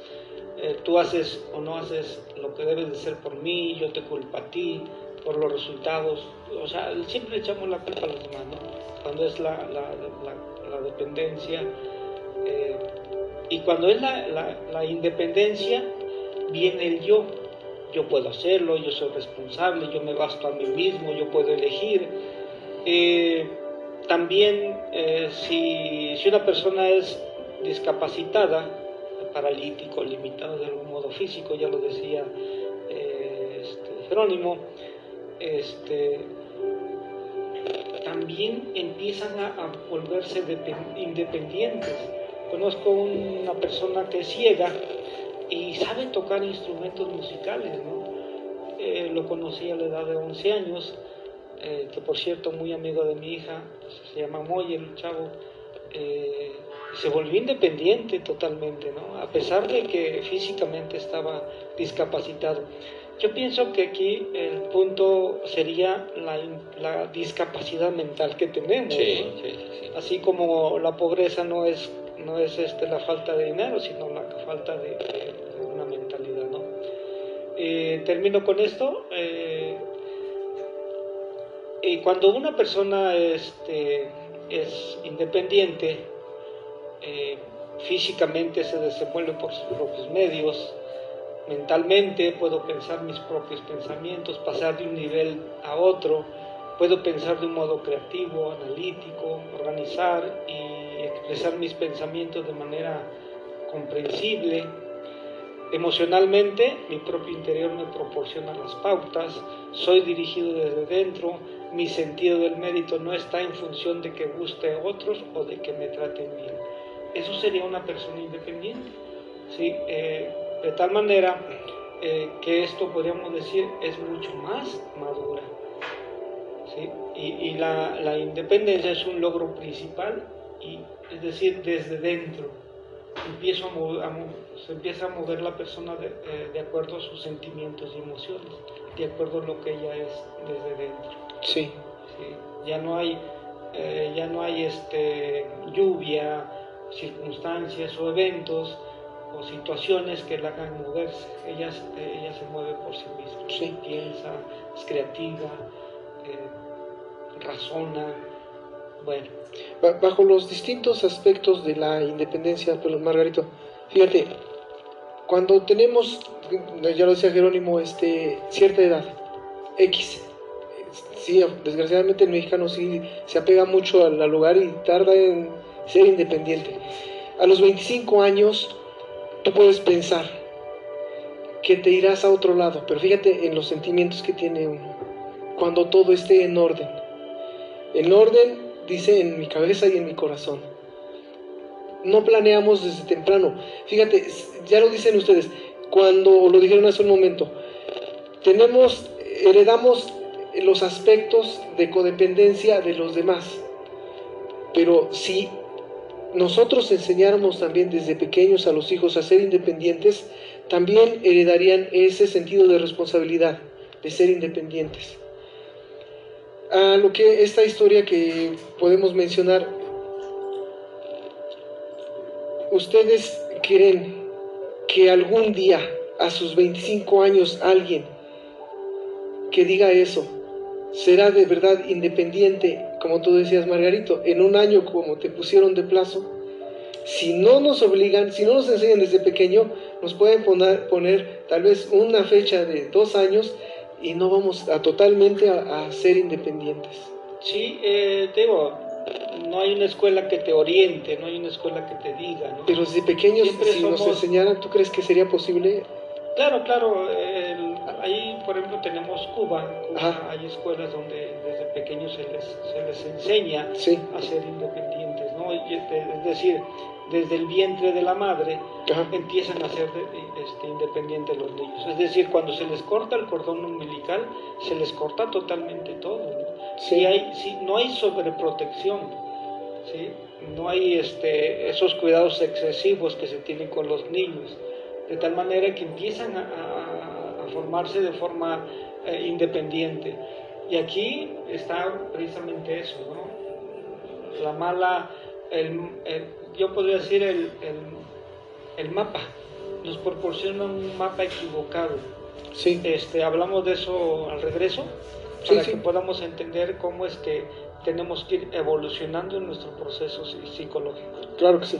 Speaker 3: eh, tú haces o no haces lo que debes de hacer por mí, yo te culpo a ti por los resultados. O sea, siempre echamos la culpa a los demás, ¿no? Cuando es la, la, la- la dependencia. eh, y cuando es la, independencia, viene el yo. Yo puedo hacerlo, yo soy responsable, yo me basto a mí mismo, yo puedo elegir. Eh, también eh, si, una persona es discapacitada, paralítico, limitado de algún modo físico, ya lo decía eh, este, Jerónimo, este, también empiezan a, volverse depen- independientes. Conozco una persona que es ciega y sabe tocar instrumentos musicales, ¿no? Eh, lo conocí a la edad de 11 años, eh, que por cierto muy amigo de mi hija, se llama Moy, el chavo, eh, se volvió independiente totalmente, ¿no? A pesar de que físicamente estaba discapacitado. Yo pienso que aquí el punto sería la, discapacidad mental que tenemos.
Speaker 2: Sí,
Speaker 3: ¿no?
Speaker 2: sí, sí, sí.
Speaker 3: Así como la pobreza no es, no es este, la falta de dinero, sino la falta de, una mentalidad. ¿no? Eh, termino con esto. eh, y cuando una persona este, es independiente, eh, físicamente se desenvuelve por sus propios medios, mentalmente puedo pensar mis propios pensamientos, pasar de un nivel a otro, puedo pensar de un modo creativo, analítico, organizar y expresar mis pensamientos de manera comprensible. Emocionalmente, mi propio interior me proporciona las pautas, soy dirigido desde dentro, mi sentido del mérito no está en función de que guste a otros o de que me traten bien. Eso sería una persona independiente. ¿sí? Eh, de tal manera eh, que esto podríamos decir es mucho más madura. ¿sí? Y, y la, la independencia es un logro principal, y, es decir, desde dentro. Empiezo a mover- a se empieza a mover la persona de, eh, de acuerdo a sus sentimientos y emociones, de acuerdo a lo que ella es desde dentro.
Speaker 1: Sí.
Speaker 3: ¿sí? Ya no hay, eh, ya no hay este, lluvia, circunstancias o eventos o situaciones que la hagan moverse. Ella, se- ella se mueve por sí misma.
Speaker 1: Sí.
Speaker 3: Piensa, es creativa, eh, razona. Bueno,
Speaker 1: Bajo los distintos aspectos de la independencia, pero Margarito, fíjate, cuando tenemos, ya lo decía Jerónimo, este, cierta edad, X, sí, desgraciadamente el mexicano sí se apega mucho al, al lugar y tarda en ser independiente. A los 25 años, tú puedes pensar que te irás a otro lado, pero fíjate en los sentimientos que tiene uno, cuando todo esté en orden. En orden dice en mi cabeza y en mi corazón. No planeamos desde temprano. Fíjate, ya lo dicen ustedes, cuando lo dijeron hace un momento, tenemos, heredamos los aspectos de codependencia de los demás. Pero si nosotros enseñáramos también desde pequeños a los hijos a ser independientes, también heredarían ese sentido de responsabilidad, de ser independientes a lo que esta historia que podemos mencionar, ¿ustedes creen que algún día, a sus 25 años, alguien que diga eso, será de verdad independiente, como tú decías, Margarito, en un año como te pusieron de plazo? Si no nos obligan, si no nos enseñan desde pequeño, nos pueden poner, poner tal vez una fecha de dos años y no vamos a totalmente a, a ser independientes.
Speaker 3: sí, eh, digo, no hay una escuela que te oriente, no hay una escuela que te diga. ¿no?
Speaker 1: Pero desde pequeños,
Speaker 3: Siempre
Speaker 1: si nos
Speaker 3: somos-
Speaker 1: enseñaran, ¿tú crees que sería posible?
Speaker 3: Claro, claro. el- ahí, por ejemplo, tenemos Cuba. Cuba hay escuelas donde desde pequeños se les, se les enseña
Speaker 1: Sí.
Speaker 3: a ser independientes, es decir, desde el vientre de la madre
Speaker 1: Ajá.
Speaker 3: empiezan a ser de- este, independientes los niños. Es decir, cuando se les corta el cordón umbilical, se les corta totalmente todo. ¿no?
Speaker 1: Sí.
Speaker 3: Si hay, si no hay sobreprotección, ¿sí? no hay este, esos cuidados excesivos que se tienen con los niños, de tal manera que empiezan a formarse de forma eh, independiente. Y aquí está precisamente eso, ¿no? La mala, el, el- yo podría decir el, el- mapa, nos proporciona un mapa equivocado.
Speaker 1: Sí.
Speaker 3: Este, hablamos de eso al regreso, para
Speaker 1: sí.
Speaker 3: que podamos entender cómo es que tenemos que ir evolucionando en nuestro proceso psi- psicológico.
Speaker 1: Claro que sí.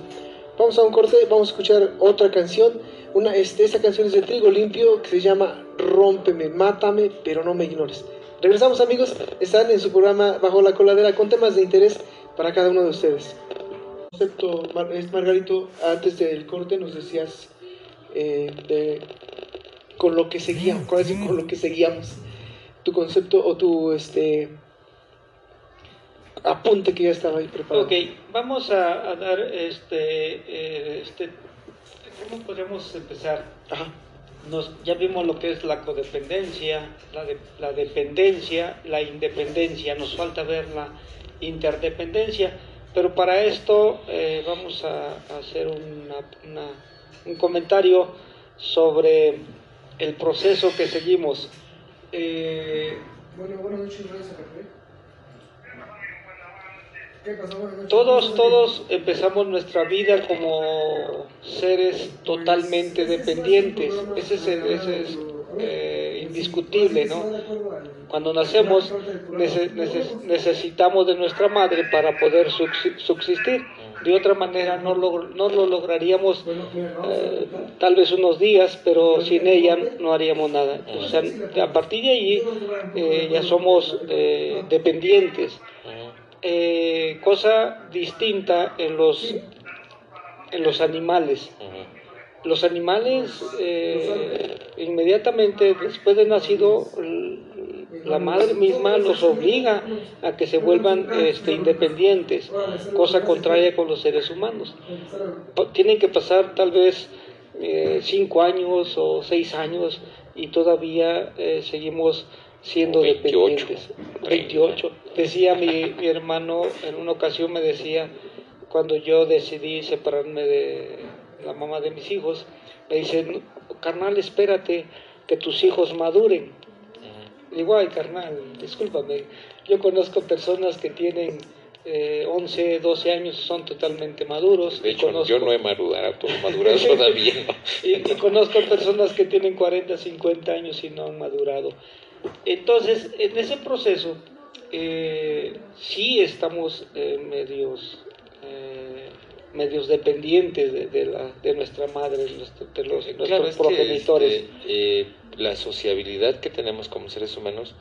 Speaker 1: Vamos a un corte, vamos a escuchar otra canción. Una, este, esta canción es de Trigo Limpio que se llama Rómpeme, mátame, pero no me ignores. Regresamos amigos, están en su programa Bajo la Coladera con temas de interés para cada uno de ustedes. Concepto, Mar- es Margarito, antes del corte nos decías eh, de- con lo que seguíamos, con, eso, con lo que seguíamos, tu concepto o tu este apunte que ya estaba ahí preparado.
Speaker 3: Ok, vamos a, a dar este, eh, este, ¿cómo podemos empezar?
Speaker 1: Ajá.
Speaker 3: Nos, ya vimos lo que es la codependencia, la, de- la dependencia, la independencia, nos falta ver la interdependencia, pero para esto eh, vamos a, a hacer una- una- un comentario sobre el proceso que seguimos. Eh,
Speaker 1: Bueno, buenas noches, Radio Zacatepec. ¿Qué pasó? Buenas noches.
Speaker 3: Todos, todos empezamos nuestra vida como seres totalmente dependientes. Ese es, el- ese es eh, indiscutible, ¿no? Cuando nacemos nece- nece- necesitamos de nuestra madre para poder subsi- subsistir. De otra manera no lo, no lo lograríamos eh, tal vez unos días, pero sin ella no haríamos nada. A partir de allí eh, ya somos eh, dependientes. Cosa distinta en los, en los animales. Los animales, inmediatamente después de nacido, la madre misma los obliga a que se vuelvan este, independientes, cosa contraria con los seres humanos. Tienen que pasar tal vez eh, cinco años o seis años y todavía eh, seguimos siendo
Speaker 2: 28,
Speaker 3: dependientes. 28. Decía mi, mi hermano, en una ocasión me decía, cuando yo decidí separarme de la mamá de mis hijos, me dice, "No, carnal, espérate que tus hijos maduren. Digo, ay, carnal, discúlpame. Yo conozco personas que tienen eh, 11, 12 años, son totalmente maduros.
Speaker 2: De hecho,
Speaker 3: conozco-
Speaker 2: yo no he madurado, madurado [laughs] todavía. [laughs]
Speaker 3: y conozco personas que tienen 40, 50 años y no han madurado. Entonces, en ese proceso, eh, sí estamos eh, medios, eh, medios dependientes de, de la, de nuestra madre, nuestro- de los, nuestros
Speaker 2: Claro, es que,
Speaker 3: progenitores.
Speaker 2: este, eh, la sociabilidad que tenemos como seres humanos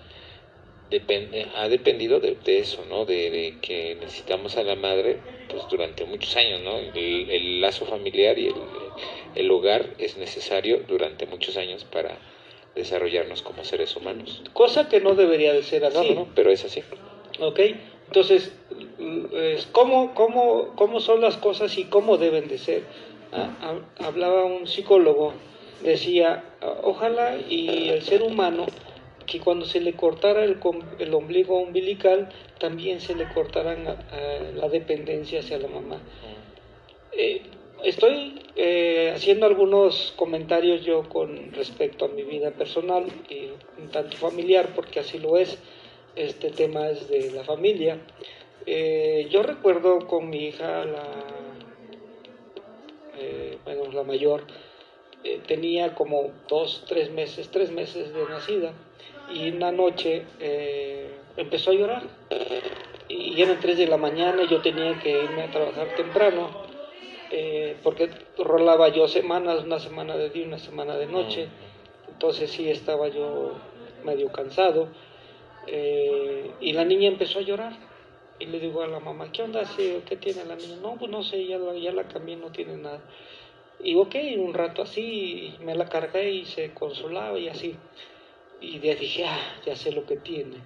Speaker 2: depende, ha dependido de, de eso, ¿no? De, de que necesitamos a la madre pues durante muchos años, ¿no? El, el lazo familiar y el, el hogar es necesario durante muchos años para desarrollarnos como seres humanos.
Speaker 3: Cosa que no debería de ser así.
Speaker 2: No, no, no, pero es así.
Speaker 3: ¿Ok? Entonces, es ¿cómo, cómo, cómo son las cosas y cómo deben de ser? Ah, Hablaba un psicólogo, decía, ojalá y el ser humano, que cuando se le cortara el, el ombligo umbilical, también se le cortaran la dependencia hacia la mamá. Eh, estoy eh, haciendo algunos comentarios yo con respecto a mi vida personal y un tanto familiar, porque así lo es. Este tema es de la familia. Eh, yo recuerdo con mi hija, la, eh, bueno, la mayor, eh, tenía como dos, tres meses, tres meses de nacida, y una noche empezó a llorar. Y eran tres de la mañana y yo tenía que irme a trabajar temprano porque rolaba yo semanas, una semana de día, una semana de noche, entonces sí estaba yo medio cansado eh, y la niña empezó a llorar y le digo a la mamá, ¿qué onda? Sí, ¿Qué tiene la niña? No, pues no sé, ya la, ya la cambié, no tiene nada. Y ok, un rato así, me la cargué y se consolaba y así. Y ahí dije, ah, ya sé lo que tiene.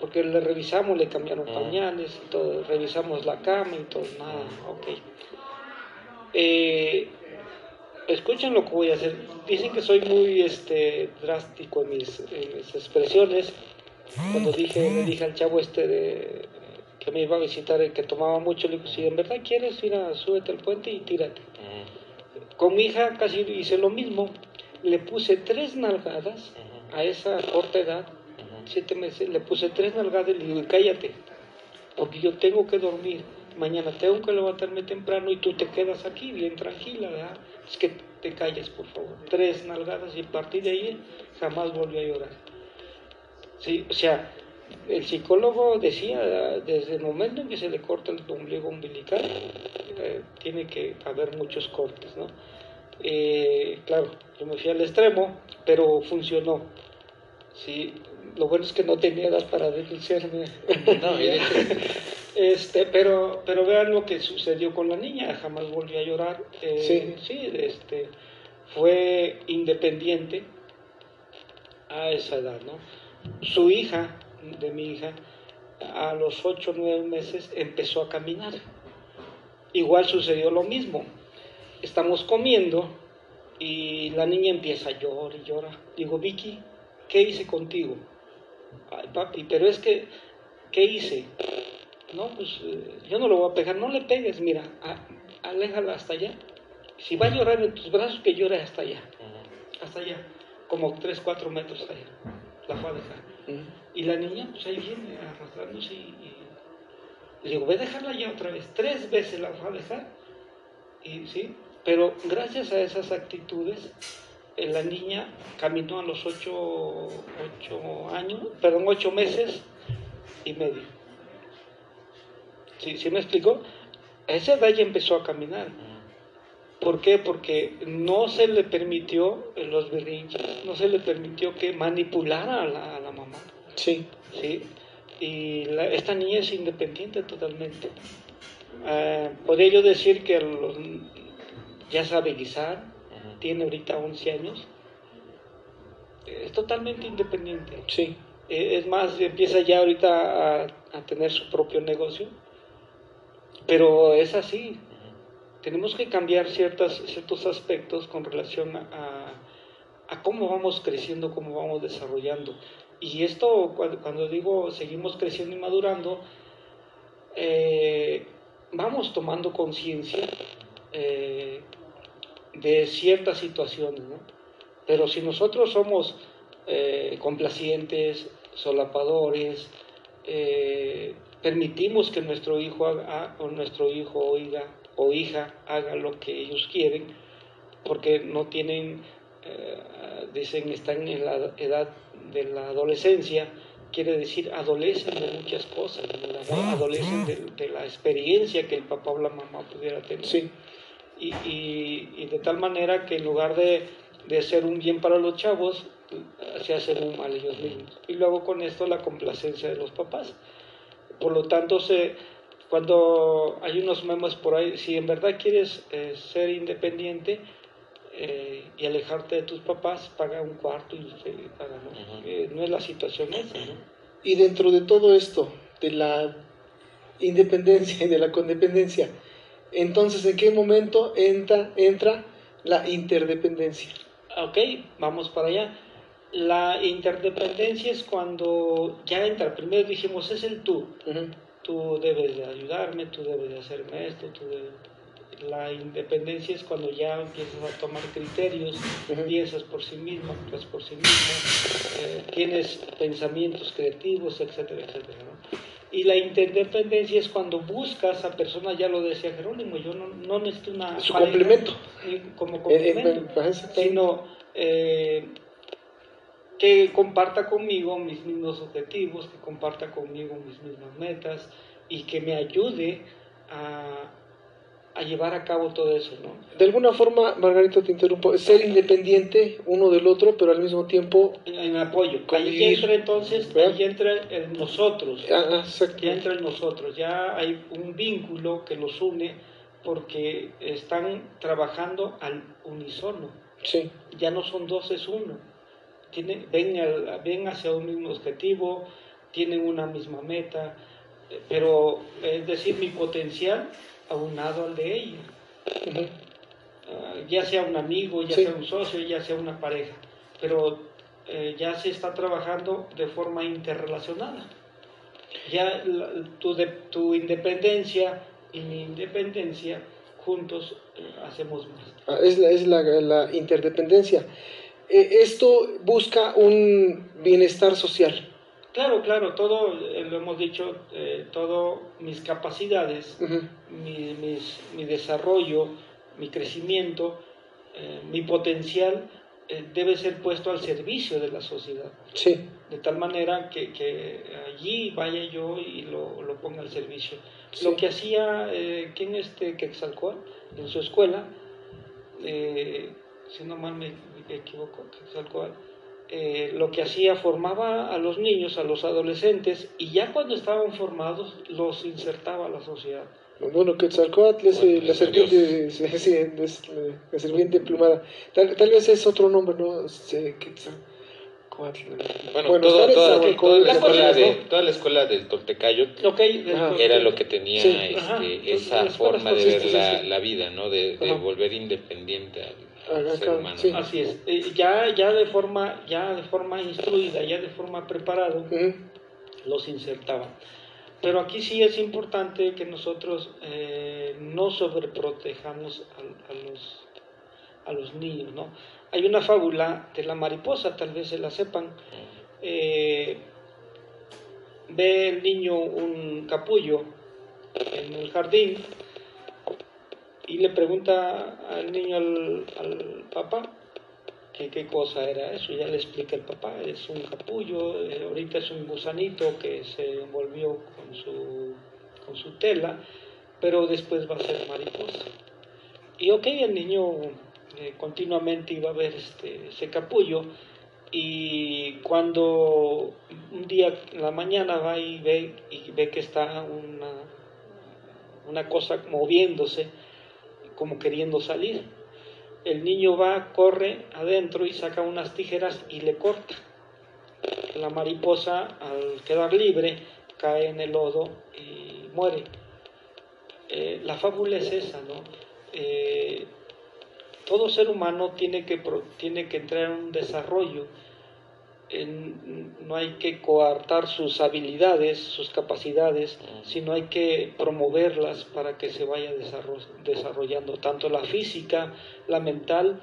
Speaker 3: Porque le revisamos, le cambiaron
Speaker 2: Mm.
Speaker 3: pañales y todo, revisamos la cama y todo, nada, ok. Eh, escuchen lo que voy a hacer. Dicen que soy muy este, drástico en mis, en mis expresiones. Cuando dije, le dije al chavo este de, que me iba a visitar, el que tomaba mucho, le dije, si en verdad quieres, mira, súbete al puente y tírate. Con mi hija casi hice lo mismo. Le puse tres nalgadas a esa corta edad, siete meses, le puse tres nalgadas y le digo, cállate, porque yo tengo que dormir. Mañana tengo que levantarme temprano y tú te quedas aquí bien tranquila, ¿verdad? Es que te calles, por favor. Tres nalgadas y a partir de ahí jamás volví a llorar. Sí, o sea, el psicólogo decía, desde el momento en que se le corta el ombligo umbilical, eh, tiene que haber muchos cortes, ¿no? Eh, claro, yo me fui al extremo, pero funcionó. Sí, lo bueno es que no tenía edad para denunciarme.
Speaker 2: No, [laughs]
Speaker 3: Este, pero, pero vean lo que sucedió con la niña, jamás volvió a llorar. Eh,
Speaker 1: Sí.
Speaker 3: este, fue independiente a esa edad, ¿no? Su hija, de mi hija, a los 8 o 9 meses empezó a caminar. Igual sucedió lo mismo. Estamos comiendo y la niña empieza a llorar y llorar. Digo, Vicky, ¿qué hice contigo? Ay, papi, pero es que, ¿qué hice? No, pues eh, yo no lo voy a pegar, no le pegues, mira, a- aléjala hasta allá. Si va a llorar en tus brazos, que llore hasta allá, hasta allá, como 3, 4 metros allá. La fue a dejar. Y la niña, pues ahí viene arrastrándose y, y le digo, voy a dejarla ya otra vez. Tres veces la fue a dejar. Y sí, pero gracias a esas actitudes, eh, la niña caminó a los ocho, ocho años, perdón, ocho meses y medio. ¿Sí, ¿Sí me explicó? A esa edad ya empezó a caminar. ¿Por qué? Porque no se le permitió en los berrinches, no se le permitió que manipulara a la, a la mamá.
Speaker 1: Sí.
Speaker 3: ¿sí? Y la- esta niña es independiente totalmente. Ah, podría yo decir que los- ya sabe guisar, tiene ahorita 11 años, eh, es totalmente independiente.
Speaker 1: Sí.
Speaker 3: Eh, Es más, empieza ya ahorita a, a tener su propio negocio. Pero es así. Tenemos que cambiar ciertas, ciertos aspectos con relación a, a cómo vamos creciendo, cómo vamos desarrollando. Y esto, cuando, digo seguimos creciendo y madurando, eh, vamos tomando conciencia eh, de ciertas situaciones. Pero si nosotros somos eh, complacientes, solapadores, permitimos que nuestro hijo haga, o nuestro hijo oiga o hija haga lo que ellos quieren, porque no tienen, eh, dicen, están en la edad de la adolescencia, quiere decir adolecen de muchas cosas, ¿no? adolecen de, de la experiencia que el papá o la mamá pudiera tener
Speaker 1: Sí.
Speaker 3: y, y- y de tal manera que en lugar de, de ser un bien para los chavos, se hacen un mal ellos mismos. Y luego con esto la complacencia de los papás. Por lo tanto, se, cuando hay unos memes por ahí, si en verdad quieres eh, ser independiente eh, y alejarte de tus papás, paga un cuarto y se paga, ¿no?
Speaker 2: Ujú.
Speaker 3: Eh, no es la situación esa, ¿no?
Speaker 1: Y dentro de todo esto, de la independencia y de la condependencia, entonces, ¿en qué momento entra, entra la interdependencia?
Speaker 3: Ok, vamos para allá. La interdependencia es cuando ya entra, primero dijimos, es el tú.
Speaker 1: Ujú.
Speaker 3: Tú debes de ayudarme, tú debes de hacerme esto, tú debes... La independencia es cuando ya empiezas a tomar criterios, piensas por sí mismo, actúas por sí mismo, eh, tienes pensamientos creativos, etcétera, etcétera. ¿no? Y la interdependencia es cuando buscas a personas, ya lo decía Jerónimo, yo no, no necesito una...
Speaker 1: Su
Speaker 3: pareja,
Speaker 1: complemento.
Speaker 3: como
Speaker 1: Eh, eh,
Speaker 3: complemento
Speaker 1: exactamente.
Speaker 3: sino eh, que comparta conmigo mis mismos objetivos, que comparta conmigo mis mismas metas y que me ayude a, a llevar a cabo todo eso, ¿no?
Speaker 1: De alguna forma, Margarito, te interrumpo, ser independiente uno del otro, pero al mismo tiempo...
Speaker 3: En, en apoyo. Ahí entra entonces,
Speaker 1: ¿Verdad?
Speaker 3: ahí entra el nosotros,
Speaker 1: Ah, ah, exacto.
Speaker 3: ya entra el nosotros, ya hay un vínculo que los une porque están trabajando al unísono.
Speaker 1: Sí,
Speaker 3: ya no son dos, es uno. Tienen, ven, al- ven hacia un mismo objetivo, tienen una misma meta, pero es decir, mi potencial aunado al de ella. Ah, ya sea un amigo, ya
Speaker 1: Sí.
Speaker 3: sea un socio, ya sea una pareja, pero eh, ya se está trabajando de forma interrelacionada. Ya la- tu, de- tu independencia y mi independencia juntos eh, hacemos más.
Speaker 1: Ah, es la, es la, la interdependencia. Eh, esto busca un bienestar social.
Speaker 3: Claro, claro, todo, eh, lo hemos dicho, eh, todo mis capacidades,
Speaker 1: Ujú,
Speaker 3: mi, mis- mi desarrollo, mi crecimiento, eh, mi potencial eh, debe ser puesto al servicio de la sociedad,
Speaker 1: Sí,
Speaker 3: de tal manera que, que allí vaya yo y lo, lo ponga al servicio.
Speaker 1: Sí.
Speaker 3: Lo que hacía, eh, ¿quién este Quetzalcóatl en su escuela? Eh, si no mal me equivoco, Quetzalcóatl, eh, lo que hacía formaba a los niños, a los adolescentes, y ya cuando estaban formados los insertaba a la sociedad.
Speaker 1: Bueno, Quetzalcóatl es
Speaker 2: Bueno,
Speaker 1: eh, la
Speaker 2: es
Speaker 1: serpiente, sí, es la, la serpiente emplumada. Tal, tal vez es otro nombre, ¿no? Este, Quetzalcóatl.
Speaker 2: Bueno,
Speaker 1: está
Speaker 2: toda, toda la
Speaker 3: la
Speaker 2: escuela de,
Speaker 3: ¿no?
Speaker 2: toda la escuela del Toltecayo
Speaker 3: Ok,
Speaker 1: Ajá.
Speaker 2: era lo que tenía
Speaker 1: Sí.
Speaker 2: este, esa forma de ver la, vida, ¿no? De, de volver independiente al, al
Speaker 1: Ajá,
Speaker 2: ser
Speaker 1: claro,
Speaker 2: humano.
Speaker 1: sí.
Speaker 2: ¿no?
Speaker 3: Así es, Eh, ya, ya, de forma, ya de forma instruida, ya de forma preparada, los insertaban. Pero aquí sí es importante que nosotros eh, no sobreprotejamos a, a los, a los niños. ¿no? Hay una fábula de la mariposa, tal vez se la sepan. Eh, ve el niño un capullo en el jardín y le pregunta al niño al, papá que qué cosa era eso. Ya le explica el papá, es un capullo, eh, ahorita es un gusanito que se envolvió con su, con su tela, pero después va a ser mariposa. Y ok, el niño eh, continuamente iba a ver este, ese capullo y cuando un día en la mañana va y ve, y ve que está una, una cosa moviéndose, como queriendo salir. el niño va, corre adentro y saca unas tijeras y le corta. La mariposa, al quedar libre, cae en el lodo y muere. Eh, la fábula es esa, ¿no? Eh, todo ser humano tiene que, tiene que entrar en un desarrollo. En- no hay que coartar sus habilidades, sus capacidades, sino hay que promoverlas para que se vaya desarro- desarrollando tanto la física, la mental,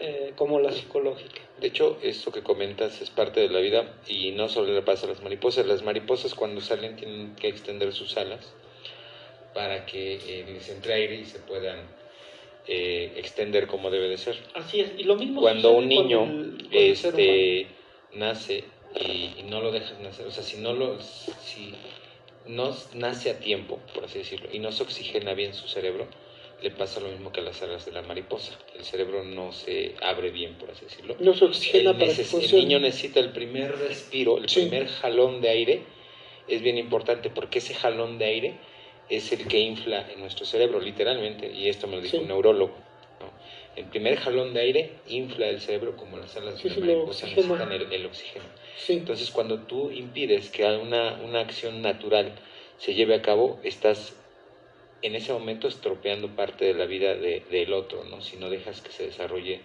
Speaker 3: eh, como la psicológica.
Speaker 2: De hecho, esto que comentas es parte de la vida y no solo le pasa a las mariposas. Las mariposas cuando salen tienen que extender sus alas para que eh, les entre aire y se puedan eh, extender como debe de ser.
Speaker 3: Así es, y lo mismo
Speaker 2: Cuando un niño
Speaker 3: con el-
Speaker 2: este, nace y, y no lo dejas nacer, o sea, si no lo, si no nace a tiempo, por así decirlo, y no se oxigena bien su cerebro, le pasa lo mismo que a las alas de la mariposa. El cerebro no se abre bien, por así decirlo.
Speaker 1: No se oxigena
Speaker 2: El,
Speaker 1: para que
Speaker 2: el niño necesita el primer respiro, el
Speaker 1: Sí.
Speaker 2: primer jalón de aire, es bien importante porque ese jalón de aire es el que infla en nuestro cerebro, literalmente, y esto me lo dijo
Speaker 1: Sí.
Speaker 2: un neurólogo. El primer jalón de aire infla el cerebro como las alas
Speaker 1: Sí,
Speaker 2: de
Speaker 1: sí, lo
Speaker 2: mariposa
Speaker 1: oxigena.
Speaker 2: necesitan el, el oxígeno.
Speaker 1: Sí.
Speaker 2: Entonces, cuando tú impides que una, una acción natural se lleve a cabo, estás en ese momento estropeando parte de la vida de- del otro, ¿no? Si no dejas que se desarrolle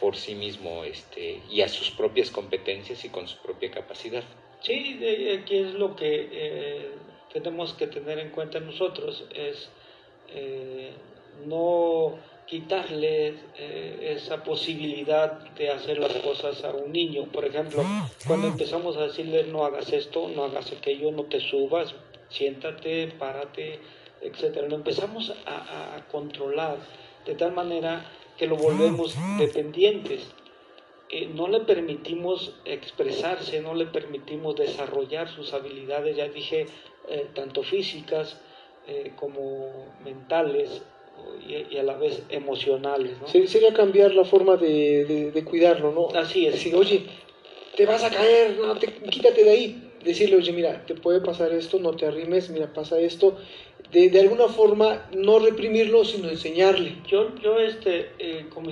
Speaker 2: por sí mismo este, y a sus propias competencias y con su propia capacidad.
Speaker 3: Sí, de- aquí es lo que eh, tenemos que tener en cuenta nosotros, es eh, no quitarle eh, esa posibilidad de hacer las cosas a un niño. Por ejemplo, cuando empezamos a decirle no hagas esto, no hagas aquello, no te subas, siéntate, párate, etcétera. Lo empezamos a, controlar de tal manera que lo volvemos dependientes. Eh, no le permitimos expresarse, no le permitimos desarrollar sus habilidades, ya dije, eh, tanto físicas como mentales y, y a la vez emocionales. ¿no?
Speaker 1: Se- Sería cambiar la forma de, de- de cuidarlo, ¿no?
Speaker 3: Así es.
Speaker 1: Decir, oye, te vas a caer, no, te- quítate de ahí. Decirle, oye, mira, te puede pasar esto, no te arrimes, mira, pasa esto. De, de alguna forma, no reprimirlo, sino enseñarle.
Speaker 3: Yo, yo este, eh, como